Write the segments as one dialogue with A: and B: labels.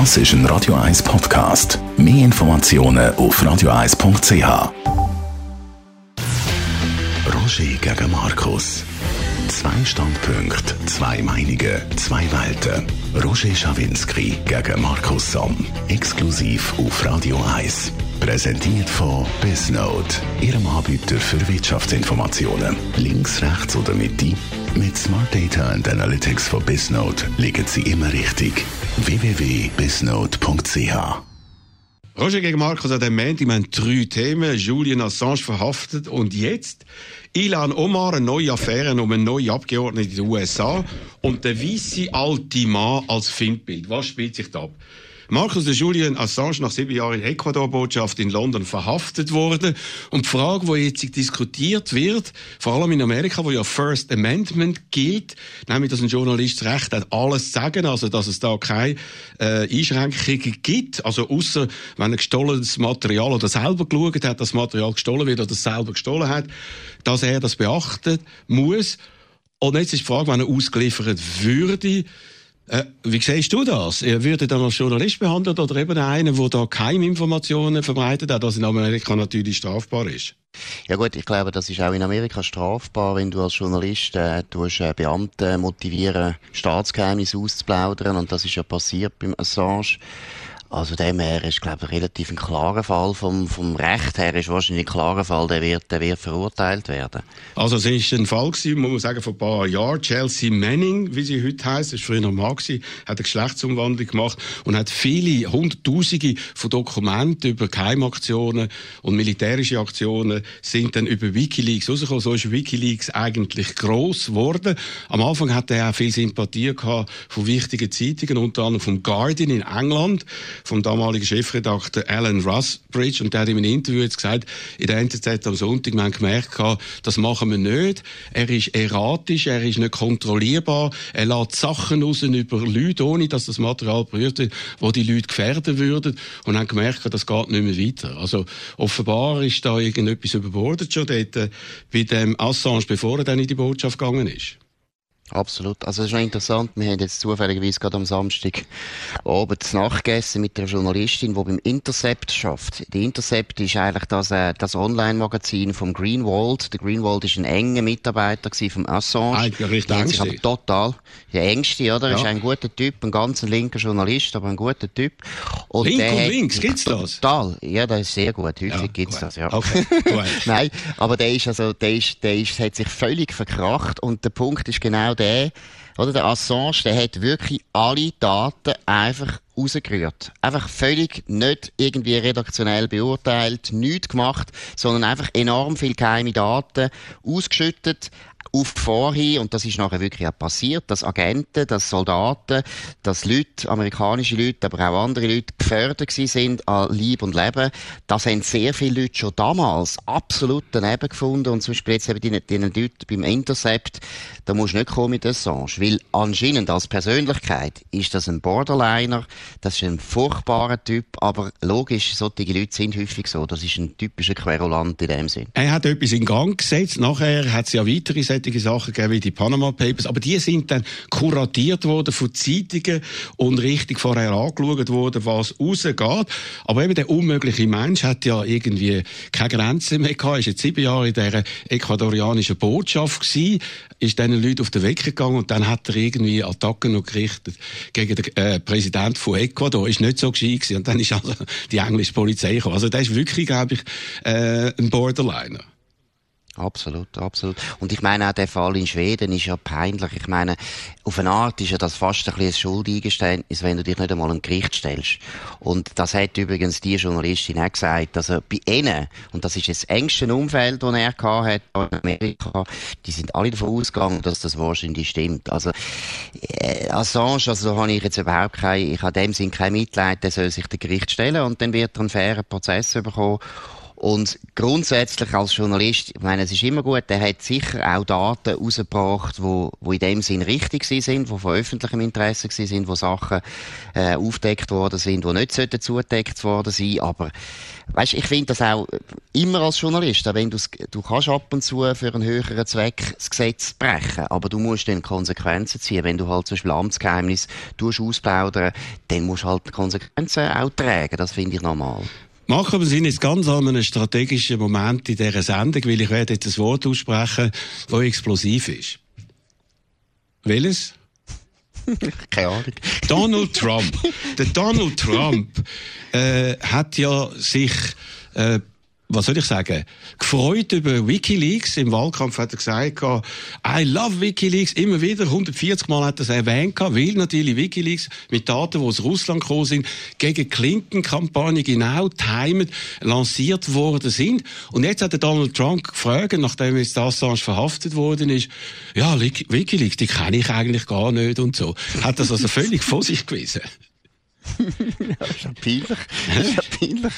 A: Das ist ein Radio 1 Podcast. Mehr Informationen auf radio1.ch. Roger gegen Markus. Zwei Standpunkte, zwei Meinungen, zwei Welten. Roger Schawinski gegen Markus Somm. Exklusiv auf Radio 1. Präsentiert von Bisnode, Ihrem Anbieter für Wirtschaftsinformationen. Links, rechts oder Mitte? Mit Smart Data and Analytics von Bisnode liegen Sie immer richtig. www.bisnode.ch
B: Roger gegen Markus an dem wir haben drei Themen. Julian Assange verhaftet und jetzt Ilan Omar, eine neue Affäre um einen neuen Abgeordneten in den USA und der weiße alte Mann als Filmbild. Was spielt sich da ab? Markus de Julian Assange nach sieben Jahren in Ecuador-Botschaft in London verhaftet worden. Und die Frage, die jetzt diskutiert wird, vor allem in Amerika, wo ja First Amendment gilt, nämlich, dass ein Journalist das Recht hat, alles zu sagen, also dass es da keine äh, Einschränkungen gibt, also außer wenn er gestohlenes Material oder selber geschaut hat, dass das Material gestohlen wird oder selber gestohlen hat, dass er das beachten muss. Und jetzt ist die Frage, wenn er ausgeliefert würde, äh, wie siehst du das? Er würde dann als Journalist behandelt oder eben einer, der da keine Informationen verbreitet hat, was in Amerika natürlich strafbar ist?
C: Ja gut, ich glaube, das ist auch in Amerika strafbar, wenn du als Journalist äh, tust, äh, Beamte motivieren, Staatsgeheimnisse auszuplaudern und das ist ja passiert beim Assange. Also dem her ist, glaube ich, relativ ein klarer Fall. Vom, vom Recht her ist wahrscheinlich ein klarer Fall, der wird, der wird verurteilt werden.
B: Also es ist ein Fall gewesen, muss man sagen, vor ein paar Jahren. Chelsea Manning, wie sie heute heisst, ist früher noch Mann gewesen, hat eine Geschlechtsumwandlung gemacht und hat viele, hunderttausende von Dokumenten über Geheimaktionen und militärische Aktionen sind dann über Wikileaks rausgekommen. So ist Wikileaks eigentlich gross geworden. Am Anfang hat er auch viel Sympathie gehabt von wichtigen Zeitungen, unter anderem vom Guardian in England vom damaligen Chefredakteur Alan Rusbridge und der hat in einem Interview jetzt gesagt, in der NZZ am Sonntag, wir haben gemerkt, das machen wir nicht. Er ist erratisch, er ist nicht kontrollierbar, er lässt Sachen raus über Leute, ohne dass das Material berührt wird, wo die Leute gefährden würden und haben gemerkt, das geht nicht mehr weiter. Also offenbar ist da irgendetwas überbordet schon dort äh, bei dem Assange, bevor er dann in die Botschaft gegangen ist.
C: Absolut. Also es ist noch interessant, wir haben jetzt zufälligerweise gerade am Samstag abends nachgegessen mit einer Journalistin, die beim Intercept schafft. Die Intercept ist eigentlich das, äh, das Online-Magazin vom Greenwald. Der Greenwald ist ein enger Mitarbeiter vom Assange.
B: Eigentlich richtig Ängste.
C: aber total. Der Ängste, oder? Ja. Ist ein guter Typ, ein ganz linker Journalist, aber ein guter Typ.
B: Und Link und links, gibt's das?
C: Total. Ja, das ist sehr gut. Häufig ja, gibt's gut. das, ja.
B: Okay,
C: Nein, aber der ist also, der ist, der ist, hat sich völlig verkracht und der Punkt ist genau genau der, oder der Assange, der hat wirklich alle Daten einfach rausgerührt. Einfach völlig nicht irgendwie redaktionell beurteilt, nichts gemacht, sondern einfach enorm viel geheime Daten ausgeschüttet, auf Gefahr hin, und das ist nachher wirklich auch passiert, dass Agenten, dass Soldaten, dass Leute, amerikanische Leute, aber auch andere Leute gefördert sind an Lieb und Leben. Das haben sehr viele Leute schon damals absolut daneben gefunden und zum Beispiel jetzt eben die, die Leute beim Intercept, da musst du nicht kommen mit Assange, weil anscheinend als Persönlichkeit ist das ein Borderliner, das ist ein furchtbarer Typ, aber logisch, solche Leute sind häufig so, das ist ein typischer Querulant in dem Sinn.
B: Er hat etwas in Gang gesetzt, nachher hat es ja weitere solche Sachen gegeben wie die Panama Papers, aber die sind dann kuratiert worden von Zeitungen und richtig vorher angeschaut worden, was rausgeht. Aber eben der unmögliche Mensch hat ja irgendwie keine Grenzen mehr gehabt, ist jetzt sieben Jahre in dieser ecuadorianischen Botschaft gewesen, ist diesen Leuten auf den Weg gegangen und dann hat er irgendwie Attacken noch gerichtet gegen den äh, Präsident von Ecuador. Ist nicht so gescheit gewesen. Und dann ist also die englische Polizei gekommen. Also der ist wirklich, glaube ich, äh, ein Borderliner.
C: Absolut, absolut. Und ich meine auch der Fall in Schweden ist ja peinlich. Ich meine, auf eine Art ist ja das fast ein bisschen ein Schuldeingeständnis, wenn du dich nicht einmal im Gericht stellst. Und das hat übrigens die Journalistin auch gesagt, also bei ihnen, und das ist das engste Umfeld, das er hat in Amerika, die sind alle davon ausgegangen, dass das wahrscheinlich stimmt. Also, äh, Assange, also da habe ich jetzt überhaupt kein, ich habe dem Sinn kein Mitleid, der soll sich dem Gericht stellen und dann wird er einen fairen Prozess bekommen. Und grundsätzlich als Journalist, ich meine, es ist immer gut, der hat sicher auch Daten rausgebracht, wo, wo in dem Sinn richtig sind, wo von öffentlichem Interesse sind, wo Sachen äh, aufdeckt worden sind, die nicht sollten zugedeckt worden sein. Aber weißt, ich finde das auch immer als Journalist, wenn du kannst ab und zu für einen höheren Zweck das Gesetz brechen, aber du musst dann Konsequenzen ziehen. Wenn du halt zum Beispiel Amtsgeheimnis ausplaudern, dann musst du halt Konsequenzen auch tragen. Das finde ich normal.
B: Machen wir sind jetzt ganz an einem strategischen Moment in dieser Sendung, weil ich werde jetzt ein Wort aussprechen, das explosiv ist. Welches?
C: Keine Ahnung.
B: Donald Trump. Der Donald Trump äh, hat ja sich äh, was soll ich sagen, gefreut über Wikileaks. Im Wahlkampf hat er gesagt, I love Wikileaks. Immer wieder, 140 Mal hat er es erwähnt, weil natürlich Wikileaks mit Daten, die aus Russland gekommen sind, gegen Clinton-Kampagne genau timed lanciert worden sind. Und jetzt hat Donald Trump gefragt, nachdem jetzt Assange verhaftet worden ist, ja, Wikileaks, die kenne ich eigentlich gar nicht und so. Hat das also völlig vor sich gewesen
C: ja, ist ja peinlich. ist ja peinlich.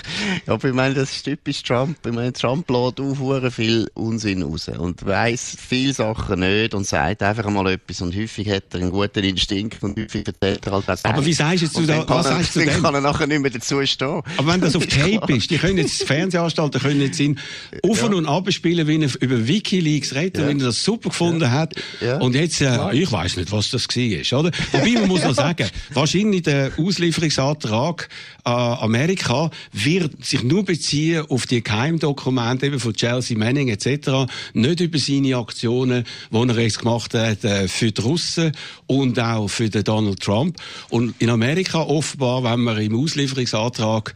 C: Aber ich meine, das ist typisch Trump. Ich meine, Trump lädt auf viel Unsinn raus und weiss viele Sachen nicht und sagt einfach mal etwas und häufig hat er einen guten Instinkt und häufig erzählt er halt
B: das Aber wie sagst du da, was sagst
C: du denn? kann er nachher nicht mehr dazu stehen.
B: Aber wenn das auf Tape ist, die können jetzt, Fernsehanstalten können jetzt ihn auf ja. und ab spielen, wie er über Wikileaks redet, ja. wenn er das super gefunden ja. hat. Ja. Und jetzt, äh, ich weiß nicht, was das war, oder? Wobei man muss noch sagen, wahrscheinlich der Auslieferung Auslieferungsantrag an Amerika wird sich nur beziehen auf die Geheimdokumente eben von Chelsea Manning etc., nicht über seine Aktionen, die er jetzt gemacht hat äh, für die Russen und auch für den Donald Trump. Und in Amerika offenbar, wenn man im Auslieferungsantrag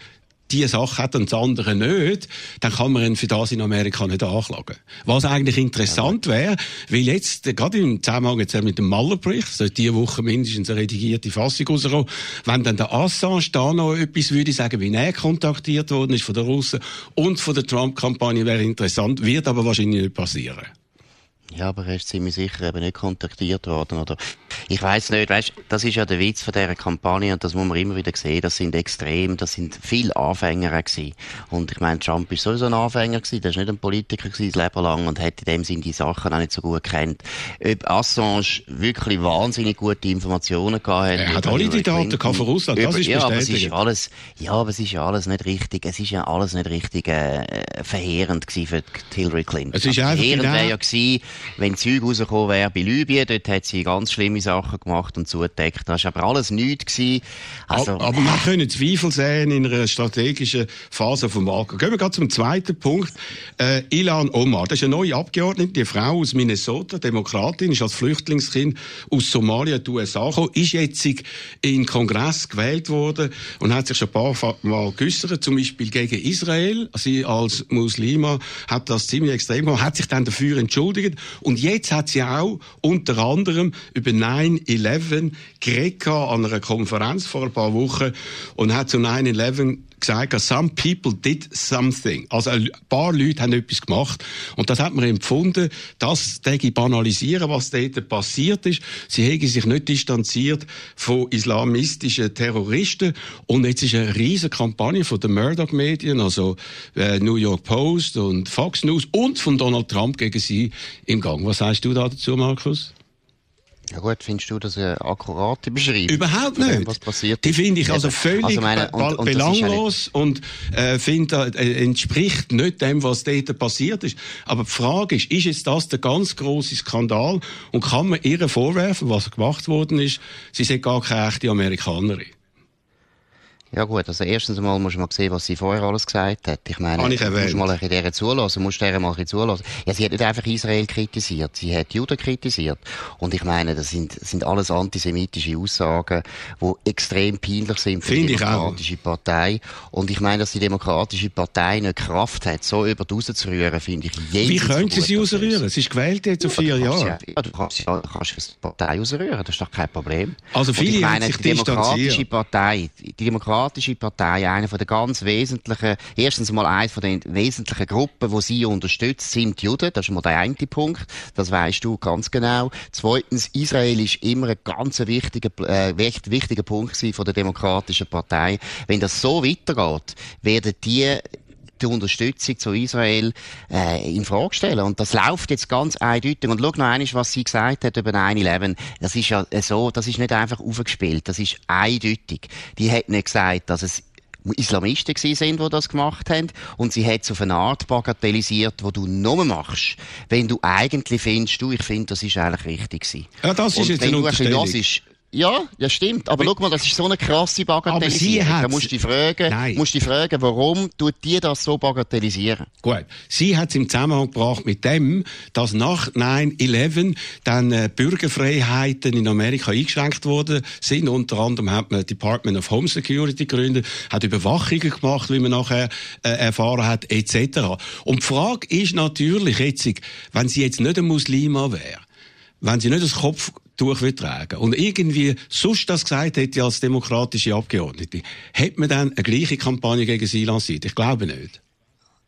B: die Sache hat und das andere nicht, dann kann man ihn für das in Amerika nicht anklagen. Was eigentlich interessant wäre, weil jetzt, gerade im Zusammenhang jetzt mit dem Maller-Bericht, so diese Woche mindestens eine redigierte Fassung rauskommen, wenn dann der Assange da noch etwas würde sagen, wie er kontaktiert worden ist von den Russen und von der Trump-Kampagne, wäre interessant, wird aber wahrscheinlich nicht passieren.
C: Ja, aber er ist ziemlich sicher eben nicht kontaktiert worden, oder? Ich weiß nicht, weißt, das ist ja der Witz von dieser Kampagne und das muss man immer wieder sehen, das sind extrem, das sind viele Anfänger gewesen. Und ich meine, Trump ist sowieso ein Anfänger gewesen, der ist nicht ein Politiker gewesen, das Leben lang und hat in dem Sinne die Sachen auch nicht so gut kennt. Ob Assange wirklich wahnsinnig gute Informationen gehabt hat.
B: Er hat alle die Daten von Russland, das ist
C: ja, aber es ist alles, ja, aber es ist ja alles nicht richtig, es ist ja alles nicht richtig, äh, verheerend gewesen für Hillary Clinton.
B: Es ist also,
C: verheerend wäre ja gewesen, wenn Zeug rausgekommen wäre bei Libyen, dort hat sie ganz schlimme Sachen gemacht und zugedeckt. Das war aber alles nichts.
B: Also, aber, man können Zweifel sehen in einer strategischen Phase vom Wahlkampf. Gehen wir gerade zum zweiten Punkt. Äh, Ilan Omar, das ist eine neue Abgeordnete, die Frau aus Minnesota, Demokratin, ist als Flüchtlingskind aus Somalia in die USA gekommen, ist jetzt in den Kongress gewählt worden und hat sich schon ein paar Mal geäussert, zum Beispiel gegen Israel. Sie als Muslima hat das ziemlich extrem gemacht, hat sich dann dafür entschuldigt und jetzt hat sie auch unter anderem über 9-11 geredet an einer Konferenz vor ein paar Wochen und hat zu 9-11 gesagt, some people did something. Also ein paar Leute haben etwas gemacht. Und das hat man empfunden, das denke banalisieren, was dort passiert ist. Sie hätten sich nicht distanziert von islamistischen Terroristen. Und jetzt ist eine riesige Kampagne von den Murdoch-Medien, also äh, New York Post und Fox News und von Donald Trump gegen sie im Gang. Was sagst du da dazu, Markus?
C: Ja gut, findest du das eine akkurate Beschreibung?
B: Überhaupt nicht.
C: Was passiert
B: Die finde ich also völlig also meine, und, und belanglos und äh, finde, äh, entspricht nicht dem, was dort passiert ist. Aber die Frage ist, ist jetzt das der ganz große Skandal und kann man ihr vorwerfen, was gemacht worden ist, sie sind gar keine echte Amerikanerin?
C: Ja gut, also erstens einmal musst du mal sehen, was sie vorher alles gesagt hat. Ich meine,
B: ich
C: du musst mal ein bisschen zulassen, musst der mal ein bisschen zulassen. Ja, sie hat nicht einfach Israel kritisiert, sie hat Juden kritisiert. Und ich meine, das sind, sind alles antisemitische Aussagen, die extrem peinlich sind für Find die Demokratische Partei. Und ich meine, dass die Demokratische Partei nicht Kraft hat, so über die rauszurühren, finde ich
B: Wie können sie sie rausrühren? Sie ist gewählt jetzt auf vier Jahre.
C: Ja, du kannst, ja, kannst die Partei rausrühren, das ist doch kein Problem.
B: Also viele
C: ich
B: meine, die
C: Demokratische Partei, die Demokratische Demokratische Partei eine von der ganz wesentlichen, erstens mal eine von den wesentlichen Gruppen, die sie unterstützt, sind die Juden. Das ist mal der eine Punkt. Das weißt du ganz genau. Zweitens, Israel ist immer ein ganz wichtiger, äh, wichtiger Punkt von der Demokratischen Partei. Wenn das so weitergeht, werden die die Unterstützung zu Israel äh, in Frage stellen. Und das läuft jetzt ganz eindeutig. Und schau noch einmal, was sie gesagt hat über 9-11. Das ist ja so, das ist nicht einfach aufgespielt. Das ist eindeutig. Die hat nicht gesagt, dass es Islamisten sind, die das gemacht haben. Und sie hat es auf eine Art bagatellisiert, wo du nur machst, wenn du eigentlich findest, du, ich finde, das ist eigentlich richtig gewesen.
B: Ja, das ist und jetzt eine Unterstellung.
C: Ja, ja stimmt. Aber schau mal, das ist so eine krasse Bagatellisierung. Da musst du dich fragen, Nein. musst dich fragen, warum tut die das so bagatellisieren?
B: Gut. Sie hat es im Zusammenhang gebracht mit dem, dass nach 9-11 dann äh, Bürgerfreiheiten in Amerika eingeschränkt worden sind. Unter anderem hat man Department of Home Security gegründet, hat Überwachungen gemacht, wie man nachher äh, erfahren hat, etc. Und die Frage ist natürlich jetzt, wenn sie jetzt nicht ein Muslima wäre, wenn sie nicht das Kopf durchtragen und irgendwie sonst das gesagt hätte als demokratische Abgeordnete, hätte man dann eine gleiche Kampagne gegen sie lanciert? Ich glaube nicht.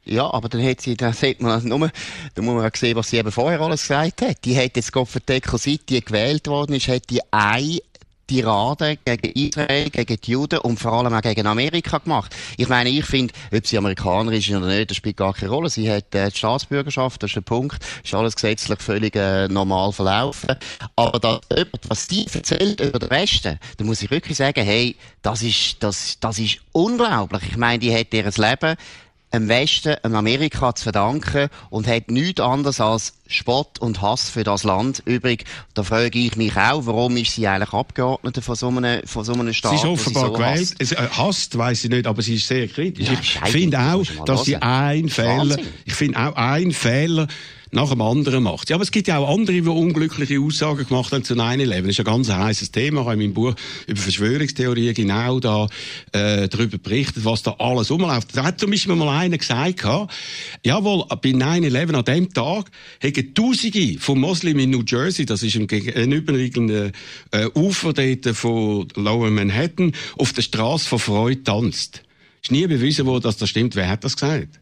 C: Ja, aber dann hat sie, dann sieht man also nur, da muss man auch sehen, was sie eben vorher alles gesagt hat. Die hat jetzt Gott verdeckt, seit die gewählt worden ist, hat die ein Tirade gegen Israel, gegen die Juden und vor allem auch gegen Amerika gemacht. Ich meine, ich finde, ob sie Amerikaner ist oder nicht, das spielt gar keine Rolle. Sie hat äh, die Staatsbürgerschaft, das ist der Punkt. Ist alles gesetzlich völlig äh, normal verlaufen. Aber da, was die erzählt über den Westen, da muss ich wirklich sagen, hey, das ist, das, das ist unglaublich. Ich meine, die hat ihr Leben dem Westen, dem Amerika zu verdanken und hat nichts anderes als Spott und Hass für das Land übrig. Da frage ich mich auch, warum ist sie eigentlich Abgeordnete von so einem, von so einem Staat?
B: Sie ist offenbar so gewählt. Hasst, äh, hasst weiss ich nicht, aber sie ist sehr kritisch. Ja, ich finde auch, dass sie ein Fehler, ich finde auch ein Fehler, nach dem anderen macht. Ja, aber es gibt ja auch andere, die unglückliche Aussagen gemacht haben zu 9-11. Das ist ein ganz heißes Thema. Ich habe in meinem Buch über Verschwörungstheorien genau da äh, darüber berichtet, was da alles rumläuft. Da hat zum Beispiel mal einer gesagt, jawohl, bei 9-11 an dem Tag hätten Tausende von Muslimen in New Jersey, das ist ein gegenüberliegenden äh, Ufer dort von Lower Manhattan, auf der Straße von Freude tanzt. Ist nie bewiesen worden, dass das stimmt. Wer hat das gesagt?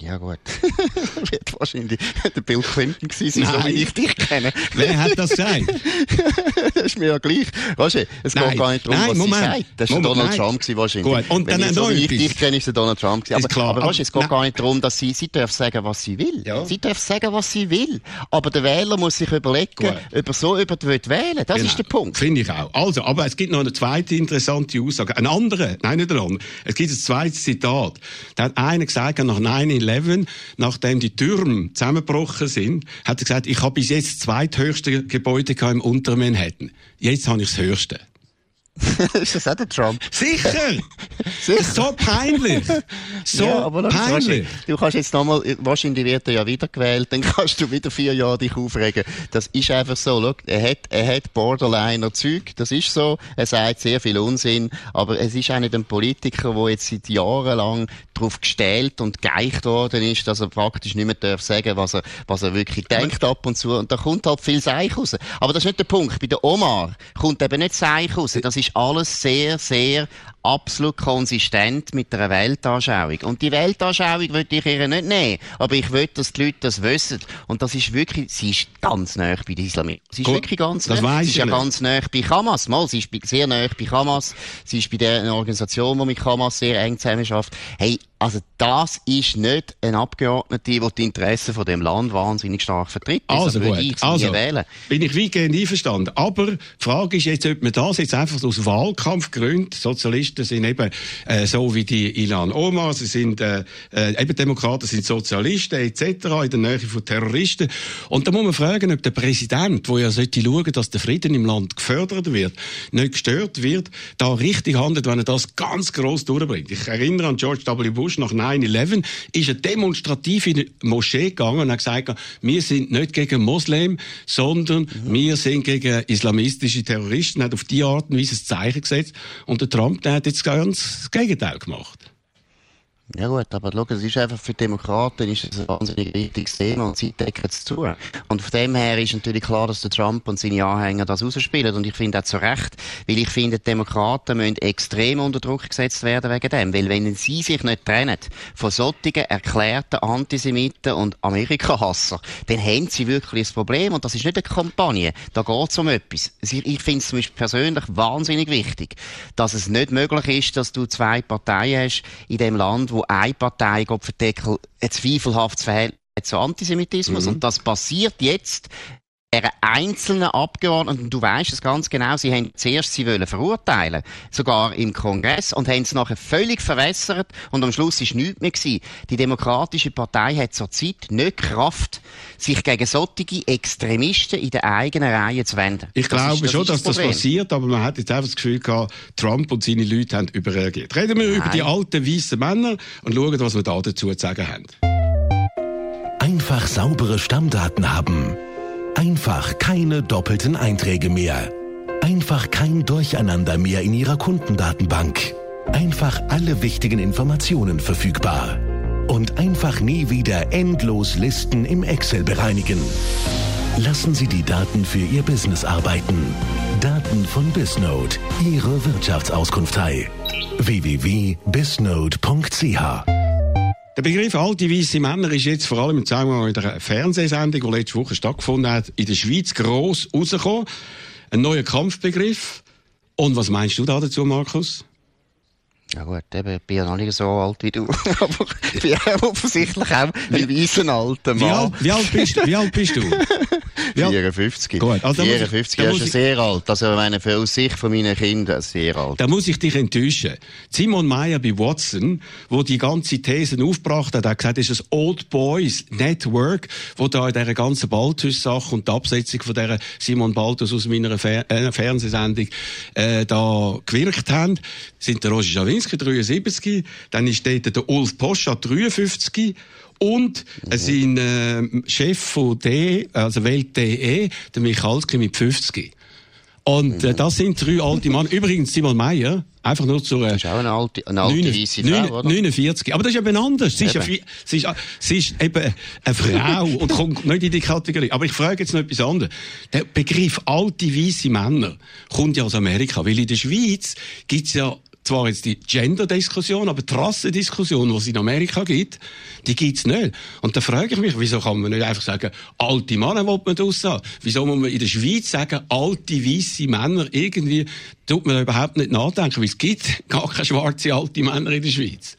C: Ja gut, wird wahrscheinlich der Bill Clinton gewesen sein, so wie ich dich kenne.
B: Wer hat das gesagt?
C: das ist mir ja gleich. Weißt du, es nein. geht gar nicht darum, nein, was Moment. sie sagt. Das war Donald nein. Trump gewesen, wahrscheinlich. Gut. Und Wenn dann ich, so wie ich dich kenne, ist der Donald Trump gewesen. Aber, klar. aber weißt, es geht nein. gar nicht darum, dass sie, sie darf sagen, was sie will. Ja. Sie darf sagen, was sie will. Aber der Wähler muss sich überlegen, Gut. ob er so über wählen will. Das genau. ist der Punkt.
B: Finde ich auch. Also, aber es gibt noch eine zweite interessante Aussage. Ein anderer, nein, nicht ein anderer. Es gibt ein zweites Zitat. Da hat einer gesagt, nach 9 9-11, nachdem die Türme zusammengebrochen sind, hat er gesagt, ich habe bis jetzt das zweithöchste Gebäude im Unter Manhattan. Jetzt habe ich das höchste.
C: ist das auch der Trump?
B: Sicher! Sicher. So peinlich! So ja, aber peinlich!
C: Du kannst jetzt nochmal, wahrscheinlich wird er ja wieder gewählt, dann kannst du wieder vier Jahre dich aufregen. Das ist einfach so. Schau, er hat, er hat Borderliner Zeug, das ist so. Er sagt sehr viel Unsinn, aber es ist auch nicht ein Politiker, der jetzt seit Jahren lang darauf gestellt und geeicht worden ist, dass er praktisch nicht mehr darf sagen, was er, was er wirklich denkt ab und zu. Und da kommt halt viel Seich raus. Aber das ist nicht der Punkt. Bei der Omar kommt eben nicht Seich raus. Das ist alles sehr, sehr absolut konsistent mit einer Weltanschauung. Und die Weltanschauung würde ich ihr nicht nehmen. Aber ich will, dass die Leute das wissen. Und das ist wirklich, sie ist ganz nah bei den Islamisten. Sie ist Gut, wirklich ganz nah. Sie ist ja nicht. ganz nah bei Hamas. Mal, sie ist sehr nah bei Hamas. Sie ist bei der Organisation, die mit Hamas sehr eng zusammenarbeitet. Hey, also das ist nicht ein Abgeordneter, der die Interessen von dem Land wahnsinnig stark vertritt.
B: Also gut, ich also wählen. bin ich weitgehend einverstanden. Aber die Frage ist jetzt, ob man das jetzt einfach aus Wahlkampfgründen, Sozialisten sind eben äh, so wie die Ilan Omar, sie sind äh, äh, eben Demokraten, sind Sozialisten etc. in der Nähe von Terroristen. Und da muss man fragen, ob der Präsident, der ja sollte schauen, dass der Frieden im Land gefördert wird, nicht gestört wird, da richtig handelt, wenn er das ganz groß durchbringt. Ich erinnere an George W. Bush, Bush nach 9-11 ist er demonstrativ in die Moschee gegangen und hat gesagt, wir sind nicht gegen Moslem, sondern mhm. wir sind gegen islamistische Terroristen. Er hat auf die Art und Weise ein Zeichen gesetzt. Und der Trump der hat jetzt ganz das Gegenteil gemacht.
C: Ja gut, aber schau, es ist einfach für Demokraten ist ein wahnsinnig wichtiges Thema und sie decken es zu. Und von dem her ist natürlich klar, dass der Trump und seine Anhänger das ausspielen und ich finde auch zu Recht, weil ich finde, die Demokraten müssen extrem unter Druck gesetzt werden wegen dem, weil wenn sie sich nicht trennen von solchen erklärten Antisemiten und Amerika-Hasser, dann haben sie wirklich ein Problem und das ist nicht eine Kampagne, da geht es um etwas. Ich finde es zum Beispiel persönlich wahnsinnig wichtig, dass es nicht möglich ist, dass du zwei Parteien hast in dem Land, wo eine Partei Gott verdeckel ein zweifelhaftes Verhältnis zu Antisemitismus. Mhm. Und das passiert jetzt einer einzelnen Abgeordneten, du weißt es ganz genau, sie haben zuerst sie wollen verurteilen, sogar im Kongress, und haben es nachher völlig verwässert und am Schluss ist nichts mehr gewesen. Die Demokratische Partei hat zurzeit nicht Kraft, sich gegen solche Extremisten in der eigenen Reihe zu wenden.
B: Ich das glaube ist, das schon, dass das, das passiert, aber man hat jetzt einfach das Gefühl gehabt, Trump und seine Leute haben überreagiert. Reden wir Nein. über die alten weißen Männer und schauen, was wir da dazu zu sagen haben.
A: Einfach saubere Stammdaten haben Einfach keine doppelten Einträge mehr. Einfach kein Durcheinander mehr in Ihrer Kundendatenbank. Einfach alle wichtigen Informationen verfügbar. Und einfach nie wieder endlos Listen im Excel bereinigen. Lassen Sie die Daten für Ihr Business arbeiten. Daten von Bisnode, Ihre Wirtschaftsauskunftei. www.bisnode.ch
B: der Begriff alte weiße Männer ist jetzt vor allem wir mal, in der Fernsehsendung, die letzte Woche stattgefunden hat, in der Schweiz gross rausgekommen. Ein neuer Kampfbegriff. Und was meinst du da dazu, Markus?
C: Ja gut, eben, ich bin ja noch nicht so alt wie du, aber ich bin offensichtlich auch ein weißen alter Mann.
B: Wie alt, wie alt, bist, wie alt bist du?
C: 54. Gut, also 54, er ist schon sehr alt. Also, meine, für aus Sicht von meinen Kindern sehr alt.
B: Da muss ich dich enttäuschen. Simon Meyer bei Watson, wo die ganze These aufgebracht hat, hat gesagt, es ist ein Old Boys Network, wo da in dieser ganzen Balthus-Sache und die Absetzung von dieser Simon Balthus aus meiner Fer äh, Fernsehsendung äh, da gewirkt haben, sind der Roger Schawinski 73, dann ist dort der Ulf Poschat 53 und mhm. sein äh, Chef von D, also Welt.de, der Michalski mit 50. Und äh, das sind drei alte Männer. Übrigens, Simon Meyer, einfach nur zur... Äh,
C: das ist auch eine alte, eine alte weisse Frau, oder?
B: 49. Aber das ist eben anders. Sie ist, eine, sie, ist, sie ist eben eine Frau und kommt nicht in die Kategorie. Aber ich frage jetzt noch etwas anderes. Der Begriff alte weisse Männer kommt ja aus Amerika, weil in der Schweiz gibt's ja zwar jetzt die Gender-Diskussion, aber die Rassendiskussion, die es in Amerika gibt, die gibt's nicht. Und da frage ich mich, wieso kann man nicht einfach sagen, alte Männer will man das haben? Wieso muss man in der Schweiz sagen, alte, weisse Männer? Irgendwie tut man da überhaupt nicht nachdenken, weil es gibt gar keine schwarze alte Männer in der Schweiz.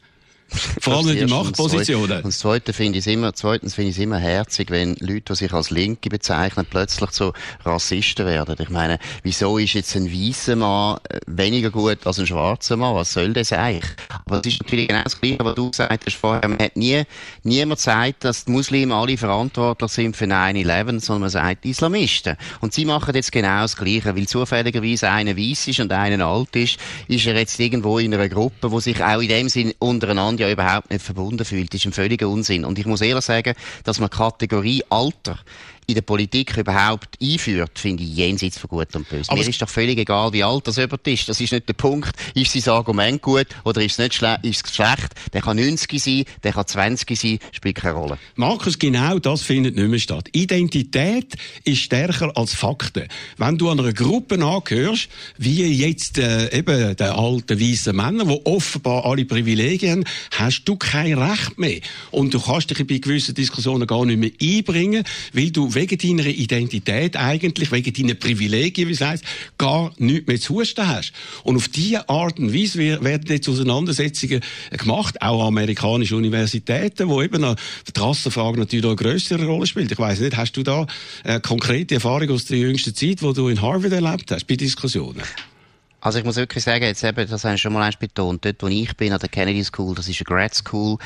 B: Vor allem in den Machtpositionen.
C: Und zweitens finde ich es immer, zweitens finde ich es immer herzig, wenn Leute, die sich als Linke bezeichnen, plötzlich zu Rassisten werden. Ich meine, wieso ist jetzt ein weißer Mann äh, weniger gut als ein schwarzer Mann? Was soll das eigentlich? Aber es ist natürlich genau das Gleiche, was du gesagt hast vorher. Man hat nie, niemand gesagt, dass die Muslime alle verantwortlich sind für 9-11, sondern man sagt Islamisten. Und sie machen jetzt genau das Gleiche, weil zufälligerweise einer weiß ist und einer alt ist, ist er jetzt irgendwo in einer Gruppe, wo sich auch in dem Sinn untereinander ja überhaupt nicht verbunden fühlt, ist ein völliger Unsinn. Und ich muss ehrlich sagen, dass man Kategorie Alter in der Politik überhaupt einführt, finde ich jenseits von Gut und Böse. Aber Mir ist doch völlig egal, wie alt das jemand ist. Das ist nicht der Punkt. Ist sein Argument gut oder ist es nicht schle ist es schlecht? Der kann 90 sein, der kann 20 sein, spielt keine Rolle.
B: Markus, genau das findet nicht mehr statt. Identität ist stärker als Fakten. Wenn du einer Gruppe angehörst, wie jetzt äh, eben der alten weißen Männer, die offenbar alle Privilegien haben, hast du kein Recht mehr. Und du kannst dich bei gewissen Diskussionen gar nicht mehr einbringen, weil du wegen deiner Identität eigentlich, wegen deiner Privilegien, wie es heisst, gar nichts mehr zu husten hast. Und auf diese Art und Weise werden jetzt Auseinandersetzungen gemacht, auch an amerikanischen Universitäten, wo eben die Rassenfrage natürlich eine größere Rolle spielt. Ich weiß nicht, hast du da eine konkrete Erfahrung aus der jüngsten Zeit, wo du in Harvard erlebt hast, bei Diskussionen?
C: Also ich muss wirklich sagen, jetzt eben, das haben schon mal eins betont, dort wo ich bin, an der Kennedy School, das ist eine Grad School,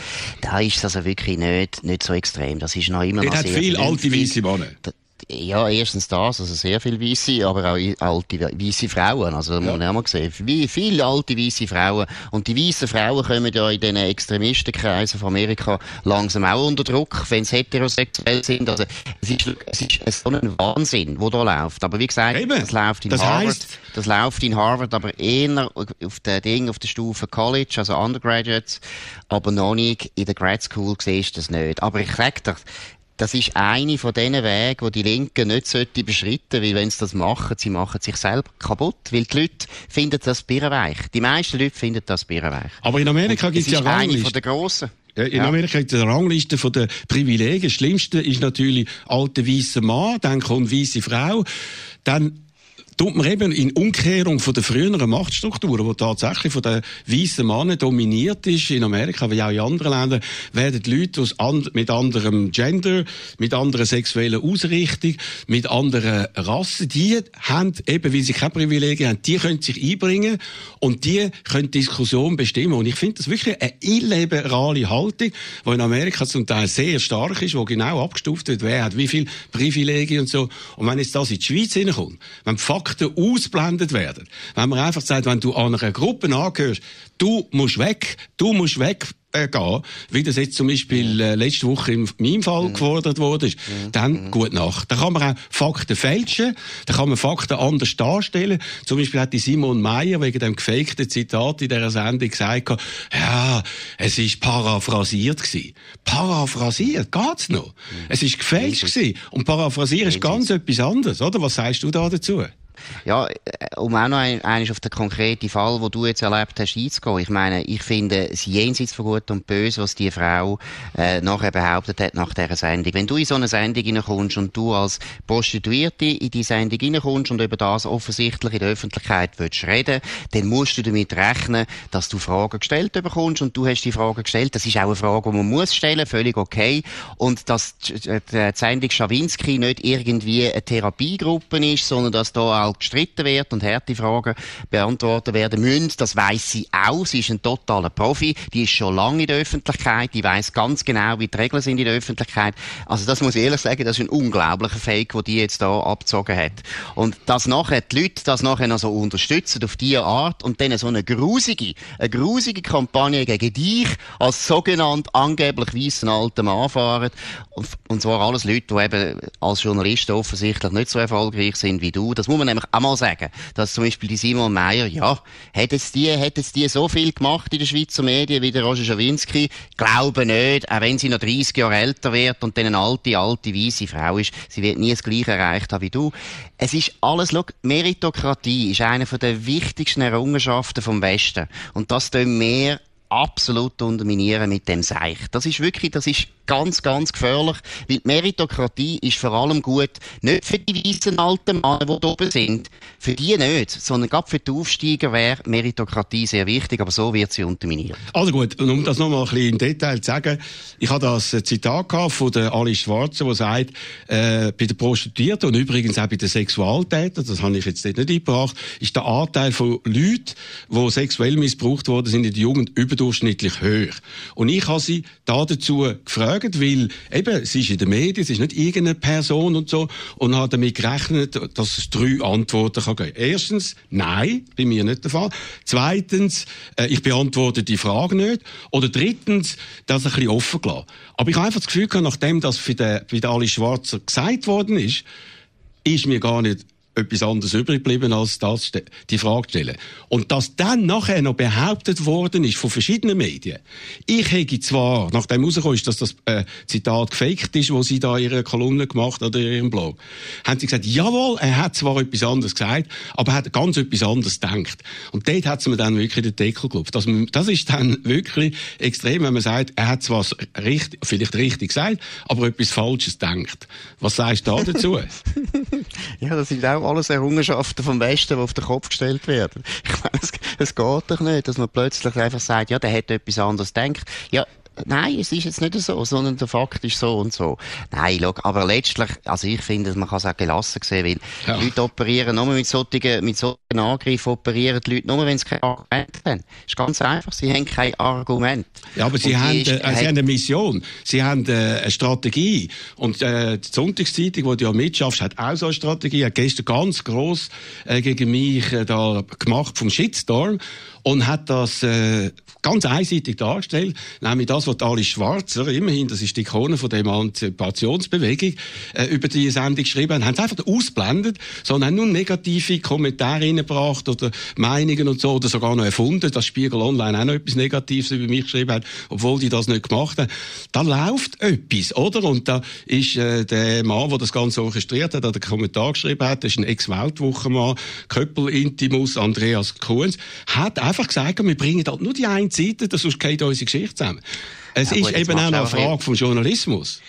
C: da ist es also wirklich nicht, nicht so extrem. Das ist noch immer noch
B: sehr... hat viel alte weiße Männer
C: ja, erstens das, also sehr viele Weisse, aber auch alte weisse Frauen. Also, ja. man haben wir gesehen. Wie viele alte weisse Frauen. Und die weißen Frauen kommen ja in diesen Extremistenkreisen von Amerika langsam auch unter Druck, wenn sie heterosexuell sind. Also, es ist, es ist so ein Wahnsinn, wo da läuft. Aber wie gesagt, Eben. das läuft in das Harvard. Heisst... Das läuft in Harvard, aber eher auf der Ding, auf der Stufe College, also Undergraduates. Aber noch nicht in der Grad School siehst du das nicht. Aber ich sag dir, das ist eine von diesen Wegen, die die Linken nicht sollte beschreiten, weil wenn sie das machen, sie machen sich selber kaputt, weil die Leute finden das birrenweich. Die meisten Leute finden das birrenweich.
B: Aber in Amerika gibt es ja
C: Ranglisten. eine von der grossen.
B: In ja. Amerika gibt es eine Rangliste von den Privilegien. Das Schlimmste ist natürlich alter weißer Mann, dann kommt weiße Frau, dann tut man eben in Umkehrung von der früheren Machtstrukturen, die tatsächlich von den weißen Männern dominiert ist, in Amerika wie auch in anderen Ländern, werden Leute and mit anderem Gender, mit anderer sexueller Ausrichtung, mit anderen Rassen, die haben eben, weil sie keine Privilegien haben, die können sich einbringen und die können Diskussion bestimmen. Und ich finde das wirklich eine illiberale Haltung, die in Amerika zum Teil sehr stark ist, wo genau abgestuft wird, wer hat wie viel Privilegien und so. Und wenn jetzt das in die Schweiz hineinkommt, wenn die Fakten ausblendet werden, wenn man einfach sagt, wenn du an einer Gruppe angehörst, du musst weg, du musst weg, äh, gehen, wie das jetzt zum Beispiel äh, letzte Woche in meinem Fall mhm. gefordert wurde, mhm. dann mhm. gut nach. Da kann man auch Fakten fälschen, da kann man Fakten anders darstellen. Zum Beispiel hat die Simon Meyer wegen dem gefakten Zitat in dieser Sendung gesagt, ja, es ist paraphrasiert gewesen. Paraphrasiert, geht's noch? Mhm. Es ist gefälscht gewesen. Und paraphrasieren ist ganz etwas anderes, oder? Was sagst du da dazu?
C: Ja, äh, um auch noch ein, auf den konkreten Fall, wo du jetzt erlebt hast, einzugehen. Ich meine, ich finde es jenseits von Gut und Böse, was die Frau äh, nachher behauptet hat nach dieser Sendung. Wenn du in so eine Sendung reinkommst und du als Prostituierte in die Sendung reinkommst und über das offensichtlich in der Öffentlichkeit willst reden, dann musst du damit rechnen, dass du Fragen gestellt bekommst und du hast die Fragen gestellt. Das ist auch eine Frage, die man muss stellen, völlig okay. Und dass die Sendung Schawinski nicht irgendwie eine Therapiegruppe ist, sondern dass da auch gestritten wird und harte Fragen beantwortet werden müssen. Das weiß sie auch. Sie ist ein totaler Profi. Die ist schon lange in der Öffentlichkeit. Die weiß ganz genau, wie die Regeln sind in der Öffentlichkeit. Also das muss ich ehrlich sagen, das ist ein unglaublicher Fake, den die jetzt da abgezogen hat. Und dass nachher die Leute das nachher noch so unterstützen auf diese Art und dann so eine grusige, eine grusige Kampagne gegen dich als sogenannt angeblich weißen alten Mann fahren. Und, und zwar alles Leute, die eben als Journalisten offensichtlich nicht so erfolgreich sind wie du. Das muss man nämlich auch mal sagen, dass zum Beispiel die Simon Meyer, ja, hat es die, hat es die so viel gemacht in den Schweizer Medien wie der Roger Schawinski? Glaube nicht, auch wenn sie noch 30 Jahre älter wird und dann eine alte, alte, weisse Frau ist, sie wird nie das Gleiche erreicht haben wie du. Es ist alles, schau, Meritokratie ist eine der wichtigsten Errungenschaften vom Westen. Und das tun wir absolut unterminieren mit dem Seich. Das ist wirklich, das ist ganz, ganz gefährlich, weil die Meritokratie ist vor allem gut, nicht für die weißen alten Männer, die oben sind, für die nicht, sondern gerade für die Aufsteiger wäre Meritokratie sehr wichtig, aber so wird sie unterminiert.
B: Also gut, und um das nochmal ein bisschen im Detail zu sagen, ich habe das Zitat von der Alice Schwarzer, die sagt, äh, bei den Prostituierten und übrigens auch bei den Sexualtätern, das habe ich jetzt nicht eingebracht, ist der Anteil von Leuten, die sexuell missbraucht worden sind in der Jugend, über überdurchschnittlich hoch. Und ich habe sie da dazu gefragt, weil eben, sie ist in den Medien, sie ist nicht irgendeine Person und so, und habe damit gerechnet, dass es drei Antworten kann geben. Erstens, nein, bei mir nicht der Fall. Zweitens, äh, ich beantworte die Frage nicht. Oder drittens, das ein bisschen offen gelassen. Aber ich habe einfach das Gefühl nachdem das für den Ali Schwarzer gesagt worden ist, ist mir gar nicht etwas anderes übrig geblieben, als das, die Frage stellen. Und dass dann nachher noch behauptet worden ist von verschiedenen Medien, ich hätte zwar, nachdem rausgekommen ist, dass das äh, Zitat gefaked ist, wo sie da ihre Kolumne gemacht oder in ihrem Blog, haben sie gesagt, jawohl, er hat zwar etwas anderes gesagt, aber er hat ganz etwas anderes gedacht. Und dort hat sie mir dann wirklich den Deckel geklopft. Das, das ist dann wirklich extrem, wenn man sagt, er hat zwar richtig, vielleicht richtig gesagt, aber etwas Falsches denkt. Was sagst du da dazu?
C: ja, das ist auch alles Errungenschaften vom Westen, die auf den Kopf gestellt werden. Ich meine, es, es geht doch nicht, dass man plötzlich einfach sagt, ja, der hat etwas anderes gedacht. Ja, nein, es ist jetzt nicht so, sondern der Fakt ist so und so. Nein, look, aber letztlich, also ich finde, man kann es auch gelassen sehen, weil ja. Leute operieren nur mit solchen, mit solchen Angriffen, operieren die Leute nur, wenn sie kein Argument haben. ist ganz einfach, sie haben kein Argument.
B: Ja, aber sie, haben, ist, äh, sie haben eine Mission, sie haben äh, eine Strategie und äh, die Sonntagszeitung, die du ja mitschaffst, hat auch so eine Strategie, hat gestern ganz gross äh, gegen mich äh, da gemacht vom Shitstorm und hat das äh, ganz einseitig dargestellt, nämlich das, was Alice Schwarzer, immerhin, das ist die Ikone von der Emanzipationsbewegung, äh, über die Sendung geschrieben haben, haben sie einfach ausblendet, sondern haben nur negative Kommentare reingebracht oder Meinungen und so, oder sogar noch erfunden, dass Spiegel Online auch noch etwas Negatives über mich geschrieben hat, obwohl die das nicht gemacht haben. Da läuft etwas, oder? Und da ist äh, der Mann, der das Ganze orchestriert hat, der den Kommentar geschrieben hat, das ist ein Ex-Weltwochenmann, Köppel-Intimus, Andreas Kuhns, hat einfach gesagt, wir bringen halt nur die eine Seite, das sonst geht unsere Geschichte zusammen. Es ja, ist eben auch eine Frage vom Journalismus.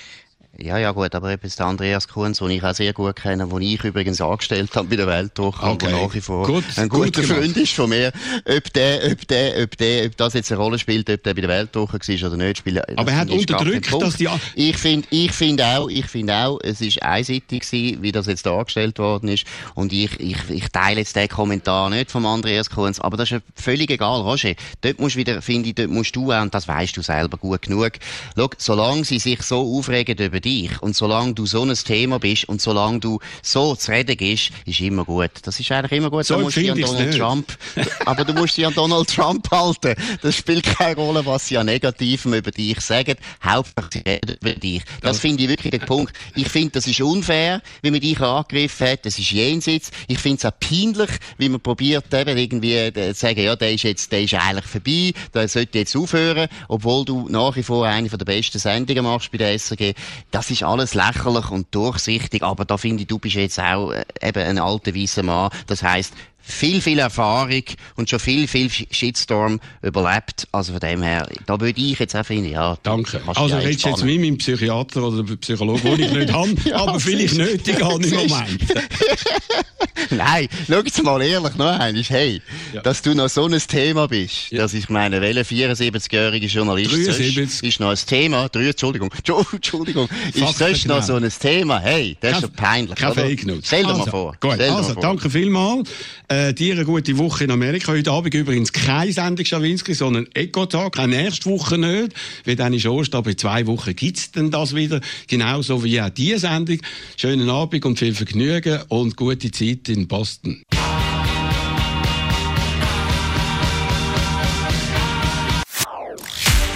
C: Ja, ja, gut, aber eben der Andreas Kunz, den ich auch sehr gut kenne, den ich übrigens angestellt habe bei der Weltwoche okay. und der nach wie vor gut, ein guter Freund ist von mir. Ob der, ob der, ob der, ob das jetzt eine Rolle spielt, ob der bei der Weltwoche war oder nicht, spielt
B: Aber er hat unterdrückt, dass die...
C: Ich finde, ich finde auch, ich finde auch, es ist einseitig gewesen, wie das jetzt dargestellt worden ist und ich, ich, ich teile jetzt den Kommentar nicht vom Andreas Kunz, aber das ist völlig egal, Roger. Dort musst wieder, finde ich, dort musst du auch, und das weißt du selber gut genug, schau, solange sie sich so aufregen über dich, dich. Und solange du so ein Thema bist und solange du so zu reden gehst, ist immer gut. Das ist eigentlich immer gut.
B: So
C: musst du an Donald Trump, aber du musst dich an Donald Trump halten. Das spielt keine Rolle, was sie an Negativem über dich sagen. Hauptsache sie reden über dich. Das, das finde ich wirklich der Punkt. Ich finde, das ist unfair, wie man dich angegriffen hat. Das ist jenseits. Ich finde es auch peinlich, wie man probiert, eben irgendwie äh, zu sagen, ja, der ist jetzt, der ist eigentlich vorbei, der sollte jetzt aufhören, obwohl du nach wie vor eine der besten Sendungen machst bei der SRG. Das ist alles lächerlich und durchsichtig, aber da finde ich, du bist jetzt auch äh, eben ein alter weißer Mann. Das heißt, viel, viel Erfahrung und schon viel, viel Shitstorm überlebt. Also von dem her, da würde ich jetzt auch finden, ja.
B: Danke. Also redest jetzt mit meinem Psychiater oder Psychologe, den ich nicht habe, ja, aber vielleicht nötig habe im Moment.
C: Nein, schau jetzt mal ehrlich noch einmal. Hey, ja. dass du noch so ein Thema bist, ja. dass ich meine, welcher 74-jährige Journalist 73. ist noch ein Thema, drei, Entschuldigung, Entschuldigung, ist sonst noch so ein Thema? Hey, das ist schon peinlich.
B: Kein Fake News.
C: Stell dir also, mal vor.
B: Gut, also, danke vielmals. Äh, dir eine gute Woche in Amerika. Heute Abend übrigens keine Sendung Schawinski, sondern Eco-Tag. Keine nächste Woche nicht, weil dann ist Ostern, aber in zwei Wochen gibt's denn das wieder. Genauso wie auch diese Sendung. Schönen Abend und viel Vergnügen und gute Zeit in Boston.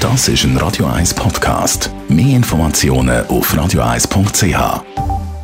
A: Das ist ein Radio 1 Podcast. Mehr Informationen auf radio1.ch.